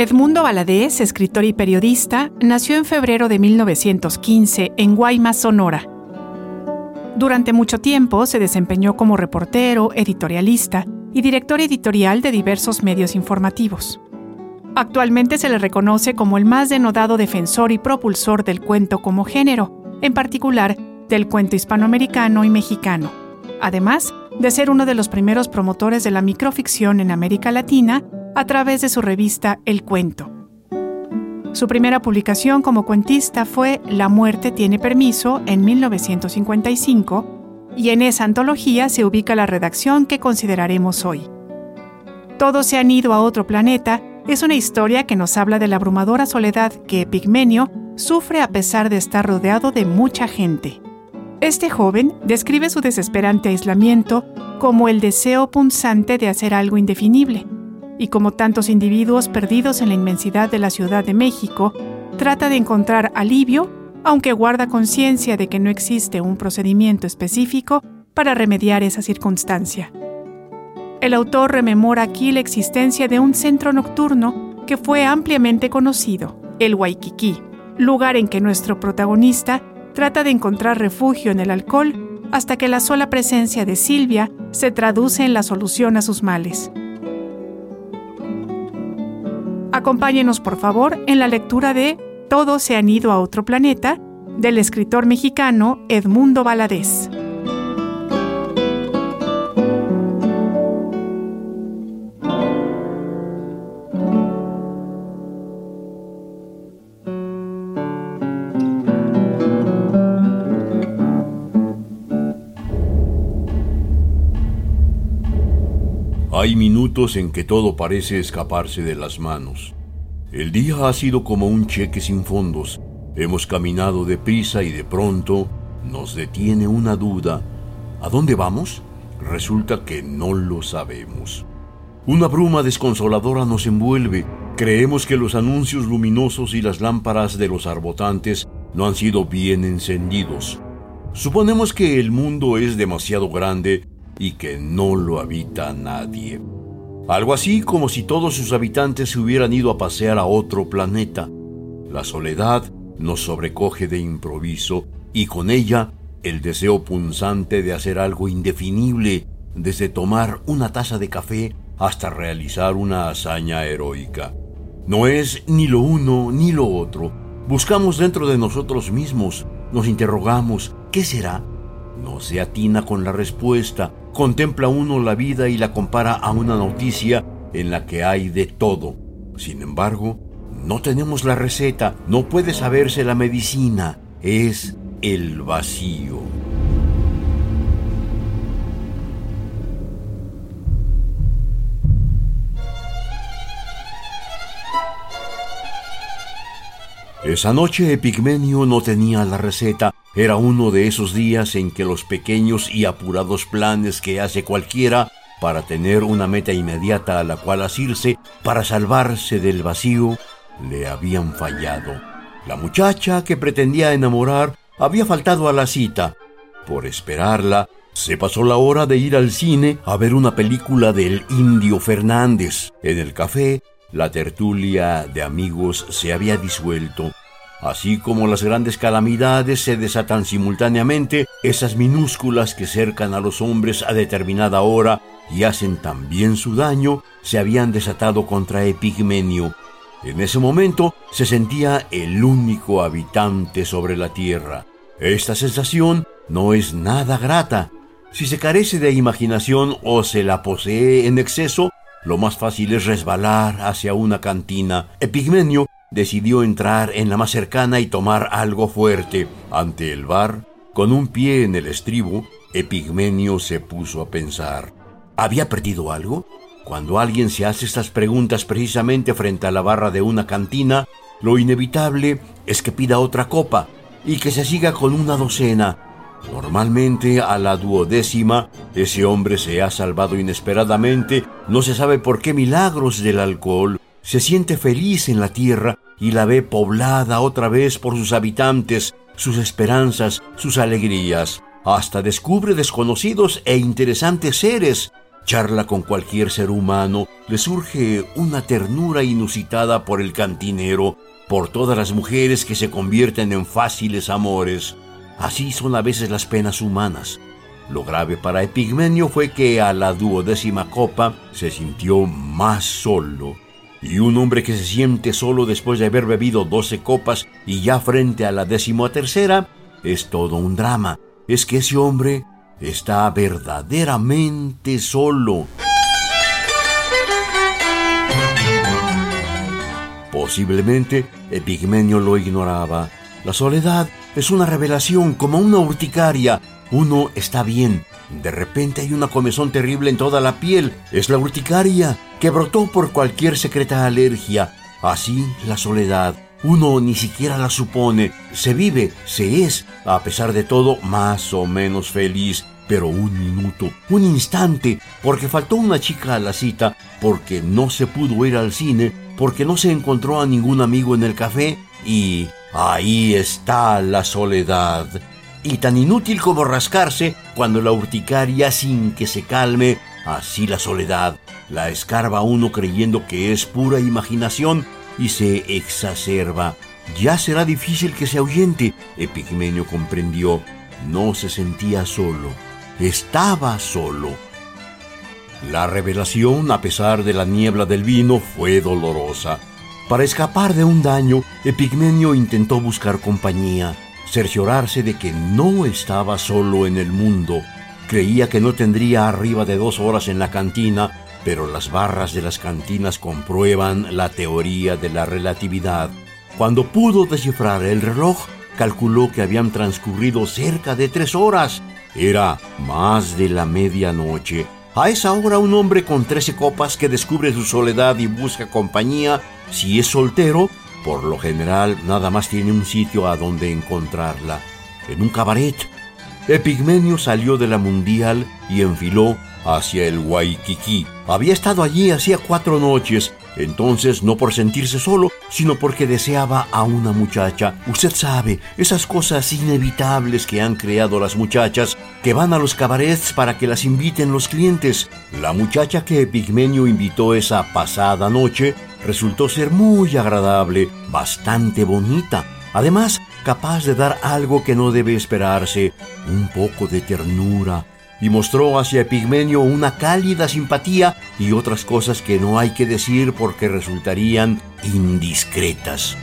Edmundo Valadez, escritor y periodista, nació en febrero de 1915 en Guaymas, Sonora. Durante mucho tiempo se desempeñó como reportero, editorialista y director editorial de diversos medios informativos. Actualmente se le reconoce como el más denodado defensor y propulsor del cuento como género, en particular del cuento hispanoamericano y mexicano, además de ser uno de los primeros promotores de la microficción en América Latina a través de su revista El Cuento. Su primera publicación como cuentista fue La muerte tiene permiso en 1955 y en esa antología se ubica la redacción que consideraremos hoy. Todos se han ido a otro planeta es una historia que nos habla de la abrumadora soledad que Pigmenio sufre a pesar de estar rodeado de mucha gente. Este joven describe su desesperante aislamiento como el deseo punzante de hacer algo indefinible, y como tantos individuos perdidos en la inmensidad de la Ciudad de México, trata de encontrar alivio, aunque guarda conciencia de que no existe un procedimiento específico para remediar esa circunstancia. El autor rememora aquí la existencia de un centro nocturno que fue ampliamente conocido, el Waikiki, lugar en que nuestro protagonista trata de encontrar refugio en el alcohol hasta que la sola presencia de Silvia se traduce en la solución a sus males. Acompáñenos por favor en la lectura de Todos se han ido a otro planeta del escritor mexicano Edmundo Valadez. Hay minutos en que todo parece escaparse de las manos. El día ha sido como un cheque sin fondos. Hemos caminado deprisa y de pronto nos detiene una duda. ¿A dónde vamos? Resulta que no lo sabemos. Una bruma desconsoladora nos envuelve. Creemos que los anuncios luminosos y las lámparas de los arbotantes no han sido bien encendidos. Suponemos que el mundo es demasiado grande y que no lo habita nadie. Algo así como si todos sus habitantes se hubieran ido a pasear a otro planeta. La soledad nos sobrecoge de improviso y con ella el deseo punzante de hacer algo indefinible, desde tomar una taza de café hasta realizar una hazaña heroica. No es ni lo uno ni lo otro. Buscamos dentro de nosotros mismos, nos interrogamos, ¿qué será? No se atina con la respuesta, contempla uno la vida y la compara a una noticia en la que hay de todo. Sin embargo, no tenemos la receta, no puede saberse la medicina, es el vacío. Esa noche Epigmenio no tenía la receta, era uno de esos días en que los pequeños y apurados planes que hace cualquiera para tener una meta inmediata a la cual asirse para salvarse del vacío le habían fallado. La muchacha que pretendía enamorar había faltado a la cita. Por esperarla, se pasó la hora de ir al cine a ver una película del indio Fernández. En el café, la tertulia de amigos se había disuelto Así como las grandes calamidades se desatan simultáneamente, esas minúsculas que cercan a los hombres a determinada hora y hacen también su daño, se habían desatado contra Epigmenio. En ese momento se sentía el único habitante sobre la tierra. Esta sensación no es nada grata. Si se carece de imaginación o se la posee en exceso, lo más fácil es resbalar hacia una cantina. Epigmenio decidió entrar en la más cercana y tomar algo fuerte. Ante el bar, con un pie en el estribo, Epigmenio se puso a pensar. ¿Había perdido algo? Cuando alguien se hace estas preguntas precisamente frente a la barra de una cantina, lo inevitable es que pida otra copa y que se siga con una docena. Normalmente a la duodécima ese hombre se ha salvado inesperadamente, no se sabe por qué milagros del alcohol, se siente feliz en la tierra y la ve poblada otra vez por sus habitantes, sus esperanzas, sus alegrías. Hasta descubre desconocidos e interesantes seres. Charla con cualquier ser humano, le surge una ternura inusitada por el cantinero, por todas las mujeres que se convierten en fáciles amores. Así son a veces las penas humanas. Lo grave para Epigmenio fue que a la duodécima copa se sintió más solo y un hombre que se siente solo después de haber bebido doce copas y ya frente a la tercera es todo un drama. Es que ese hombre está verdaderamente solo. Posiblemente Epigmenio lo ignoraba. La soledad es una revelación como una urticaria. Uno está bien, de repente hay una comezón terrible en toda la piel. Es la urticaria, que brotó por cualquier secreta alergia. Así la soledad. Uno ni siquiera la supone. Se vive, se es, a pesar de todo, más o menos feliz. Pero un minuto, un instante, porque faltó una chica a la cita, porque no se pudo ir al cine, porque no se encontró a ningún amigo en el café, y ahí está la soledad y tan inútil como rascarse cuando la urticaria sin que se calme, así la soledad la escarba uno creyendo que es pura imaginación y se exacerba. Ya será difícil que se ahuyente, Epigmenio comprendió. No se sentía solo, estaba solo. La revelación, a pesar de la niebla del vino, fue dolorosa. Para escapar de un daño, Epigmenio intentó buscar compañía cerciorarse de que no estaba solo en el mundo. Creía que no tendría arriba de dos horas en la cantina, pero las barras de las cantinas comprueban la teoría de la relatividad. Cuando pudo descifrar el reloj, calculó que habían transcurrido cerca de tres horas. Era más de la medianoche. A esa hora un hombre con trece copas que descubre su soledad y busca compañía, si es soltero, por lo general, nada más tiene un sitio a donde encontrarla, en un cabaret. Epigmenio salió de la Mundial y enfiló hacia el Waikiki. Había estado allí hacía cuatro noches, entonces no por sentirse solo, sino porque deseaba a una muchacha. Usted sabe, esas cosas inevitables que han creado las muchachas, que van a los cabarets para que las inviten los clientes. La muchacha que Epigmenio invitó esa pasada noche resultó ser muy agradable, bastante bonita, además capaz de dar algo que no debe esperarse, un poco de ternura, y mostró hacia Epigmenio una cálida simpatía y otras cosas que no hay que decir porque resultarían indiscretas.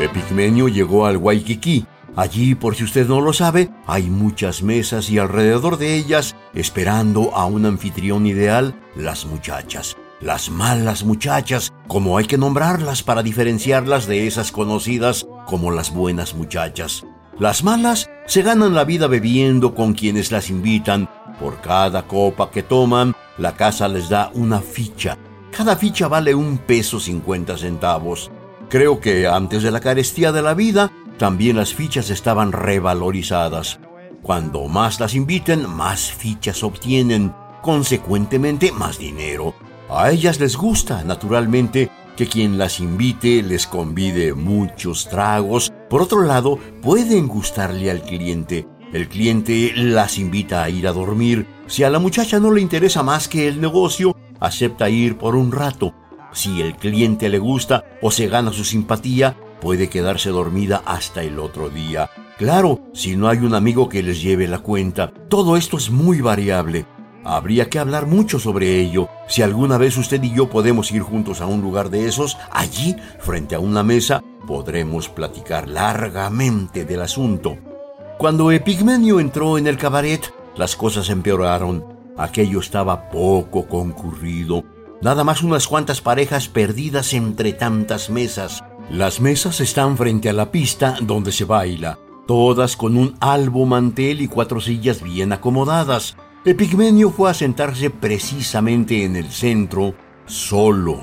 Epigmenio llegó al Waikiki, Allí, por si usted no lo sabe, hay muchas mesas y alrededor de ellas, esperando a un anfitrión ideal, las muchachas. Las malas muchachas, como hay que nombrarlas para diferenciarlas de esas conocidas como las buenas muchachas. Las malas se ganan la vida bebiendo con quienes las invitan. Por cada copa que toman, la casa les da una ficha. Cada ficha vale un peso cincuenta centavos. Creo que antes de la carestía de la vida, también las fichas estaban revalorizadas. Cuando más las inviten, más fichas obtienen, consecuentemente más dinero. A ellas les gusta, naturalmente, que quien las invite les convide muchos tragos. Por otro lado, pueden gustarle al cliente. El cliente las invita a ir a dormir. Si a la muchacha no le interesa más que el negocio, acepta ir por un rato. Si el cliente le gusta o se gana su simpatía, puede quedarse dormida hasta el otro día. Claro, si no hay un amigo que les lleve la cuenta. Todo esto es muy variable. Habría que hablar mucho sobre ello. Si alguna vez usted y yo podemos ir juntos a un lugar de esos, allí, frente a una mesa, podremos platicar largamente del asunto. Cuando Epigmenio entró en el cabaret, las cosas empeoraron. Aquello estaba poco concurrido. Nada más unas cuantas parejas perdidas entre tantas mesas. Las mesas están frente a la pista donde se baila, todas con un albo mantel y cuatro sillas bien acomodadas. Epigmenio fue a sentarse precisamente en el centro, solo.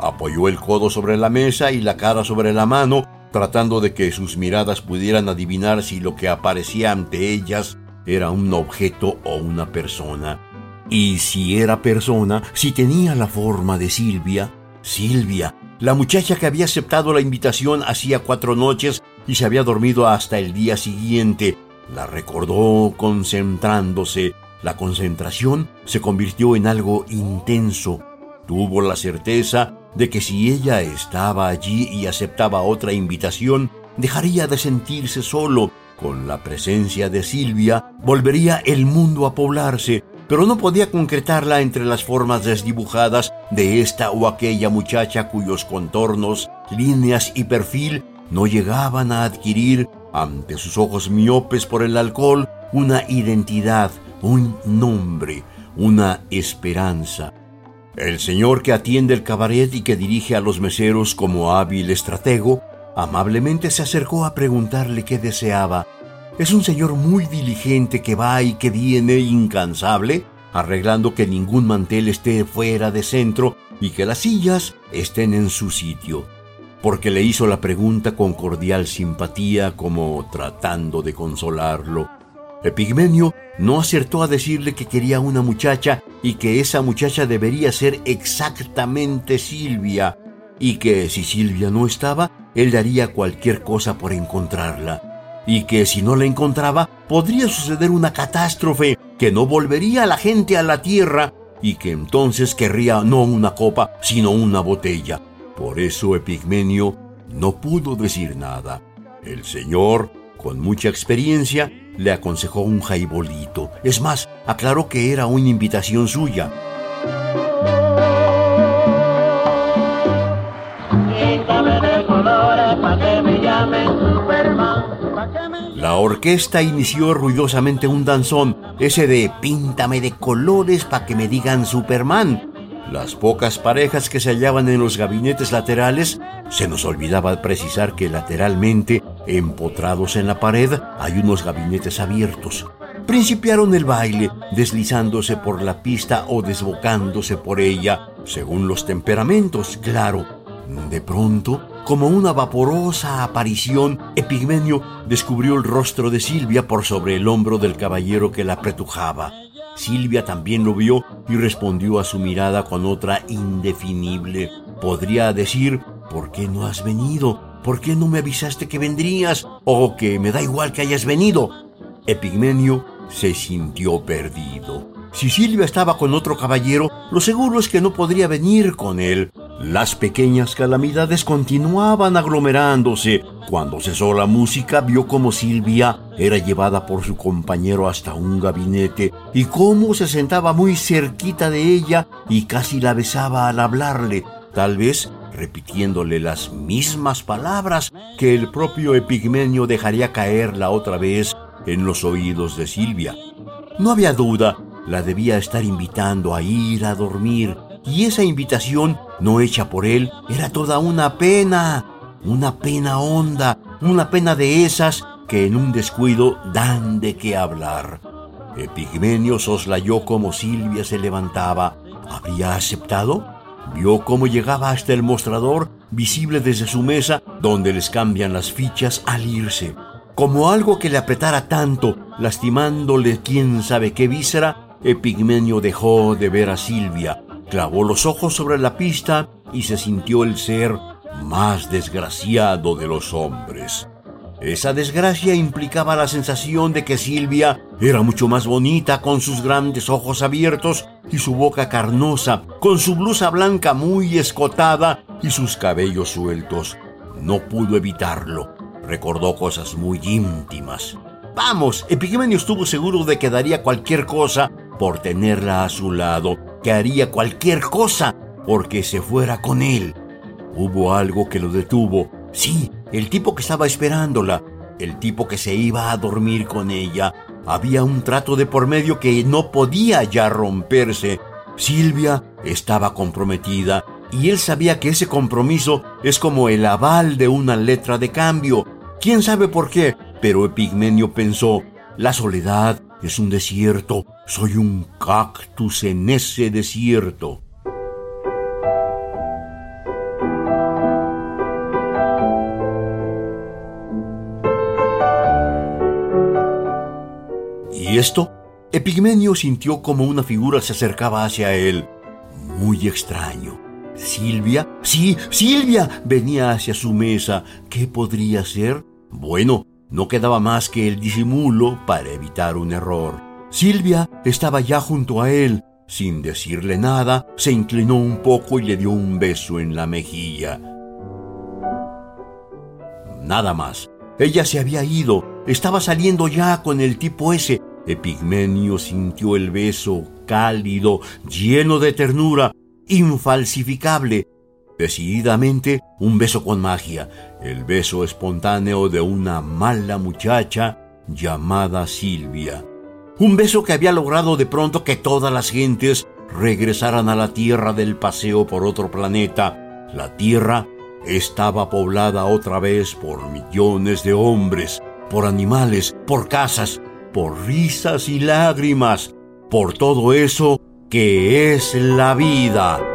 Apoyó el codo sobre la mesa y la cara sobre la mano, tratando de que sus miradas pudieran adivinar si lo que aparecía ante ellas era un objeto o una persona. Y si era persona, si tenía la forma de Silvia, Silvia, la muchacha que había aceptado la invitación hacía cuatro noches y se había dormido hasta el día siguiente, la recordó concentrándose. La concentración se convirtió en algo intenso. Tuvo la certeza de que si ella estaba allí y aceptaba otra invitación, dejaría de sentirse solo. Con la presencia de Silvia, volvería el mundo a poblarse, pero no podía concretarla entre las formas desdibujadas de esta o aquella muchacha cuyos contornos, líneas y perfil no llegaban a adquirir, ante sus ojos miopes por el alcohol, una identidad, un nombre, una esperanza. El señor que atiende el cabaret y que dirige a los meseros como hábil estratego, amablemente se acercó a preguntarle qué deseaba es un señor muy diligente que va y que viene incansable, arreglando que ningún mantel esté fuera de centro y que las sillas estén en su sitio. Porque le hizo la pregunta con cordial simpatía como tratando de consolarlo. Epigmenio no acertó a decirle que quería una muchacha y que esa muchacha debería ser exactamente Silvia, y que si Silvia no estaba, él daría cualquier cosa por encontrarla y que si no la encontraba podría suceder una catástrofe, que no volvería la gente a la tierra y que entonces querría no una copa, sino una botella. Por eso Epigmenio no pudo decir nada. El señor, con mucha experiencia, le aconsejó un jaibolito. Es más, aclaró que era una invitación suya. La orquesta inició ruidosamente un danzón, ese de píntame de colores pa' que me digan Superman. Las pocas parejas que se hallaban en los gabinetes laterales, se nos olvidaba precisar que lateralmente, empotrados en la pared, hay unos gabinetes abiertos. Principiaron el baile, deslizándose por la pista o desbocándose por ella, según los temperamentos, claro. De pronto, como una vaporosa aparición, Epigmenio descubrió el rostro de Silvia por sobre el hombro del caballero que la apretujaba. Silvia también lo vio y respondió a su mirada con otra indefinible. Podría decir, ¿por qué no has venido? ¿Por qué no me avisaste que vendrías? O que me da igual que hayas venido. Epigmenio se sintió perdido. Si Silvia estaba con otro caballero, lo seguro es que no podría venir con él. Las pequeñas calamidades continuaban aglomerándose. Cuando cesó la música, vio cómo Silvia era llevada por su compañero hasta un gabinete y cómo se sentaba muy cerquita de ella y casi la besaba al hablarle, tal vez repitiéndole las mismas palabras que el propio Epigmenio dejaría caer la otra vez en los oídos de Silvia. No había duda, la debía estar invitando a ir a dormir y esa invitación, no hecha por él, era toda una pena, una pena honda, una pena de esas que en un descuido dan de qué hablar. Epigmenio soslayó como Silvia se levantaba. ¿Habría aceptado? Vio cómo llegaba hasta el mostrador, visible desde su mesa, donde les cambian las fichas al irse. Como algo que le apretara tanto, lastimándole quién sabe qué víscera, Epigmenio dejó de ver a Silvia, clavó los ojos sobre la pista y se sintió el ser más desgraciado de los hombres. Esa desgracia implicaba la sensación de que Silvia era mucho más bonita con sus grandes ojos abiertos y su boca carnosa, con su blusa blanca muy escotada y sus cabellos sueltos. No pudo evitarlo. Recordó cosas muy íntimas. Vamos, Epigmenio estuvo seguro de que daría cualquier cosa por tenerla a su lado, que haría cualquier cosa porque se fuera con él. Hubo algo que lo detuvo. Sí, el tipo que estaba esperándola, el tipo que se iba a dormir con ella. Había un trato de por medio que no podía ya romperse. Silvia estaba comprometida y él sabía que ese compromiso es como el aval de una letra de cambio. ¿Quién sabe por qué? Pero Epigmenio pensó, la soledad es un desierto, soy un cactus en ese desierto. ¿Y esto? Epigmenio sintió como una figura se acercaba hacia él. Muy extraño. Silvia, sí, Silvia, venía hacia su mesa. ¿Qué podría ser? Bueno, no quedaba más que el disimulo para evitar un error. Silvia estaba ya junto a él. Sin decirle nada, se inclinó un poco y le dio un beso en la mejilla. Nada más. Ella se había ido. Estaba saliendo ya con el tipo ese. Epigmenio sintió el beso cálido, lleno de ternura, infalsificable. Decididamente, un beso con magia, el beso espontáneo de una mala muchacha llamada Silvia. Un beso que había logrado de pronto que todas las gentes regresaran a la Tierra del paseo por otro planeta. La Tierra estaba poblada otra vez por millones de hombres, por animales, por casas, por risas y lágrimas, por todo eso que es la vida.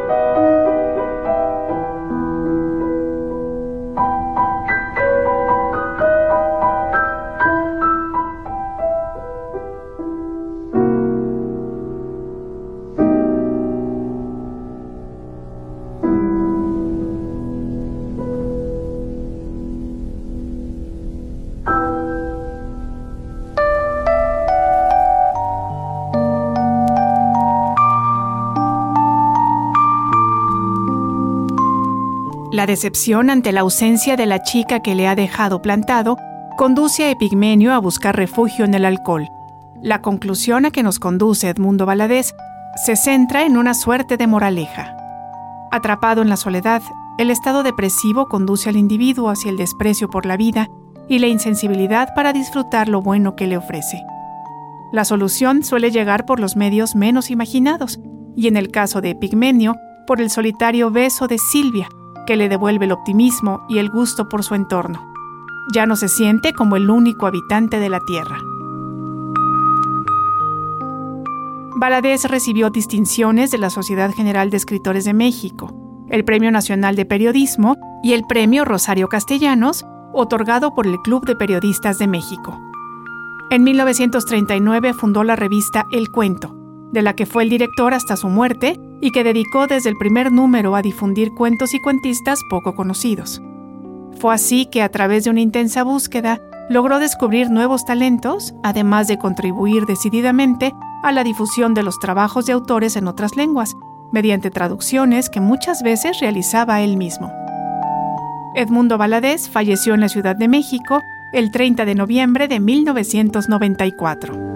Decepción ante la ausencia de la chica que le ha dejado plantado conduce a Epigmenio a buscar refugio en el alcohol. La conclusión a que nos conduce Edmundo Valadez se centra en una suerte de moraleja. Atrapado en la soledad, el estado depresivo conduce al individuo hacia el desprecio por la vida y la insensibilidad para disfrutar lo bueno que le ofrece. La solución suele llegar por los medios menos imaginados, y en el caso de Epigmenio, por el solitario beso de Silvia, que le devuelve el optimismo y el gusto por su entorno. Ya no se siente como el único habitante de la Tierra. Valadez recibió distinciones de la Sociedad General de Escritores de México, el Premio Nacional de Periodismo y el Premio Rosario Castellanos, otorgado por el Club de Periodistas de México. En 1939 fundó la revista El Cuento, de la que fue el director hasta su muerte y que dedicó desde el primer número a difundir cuentos y cuentistas poco conocidos. Fue así que a través de una intensa búsqueda logró descubrir nuevos talentos, además de contribuir decididamente a la difusión de los trabajos de autores en otras lenguas, mediante traducciones que muchas veces realizaba él mismo. Edmundo Valadez falleció en la Ciudad de México el 30 de noviembre de 1994.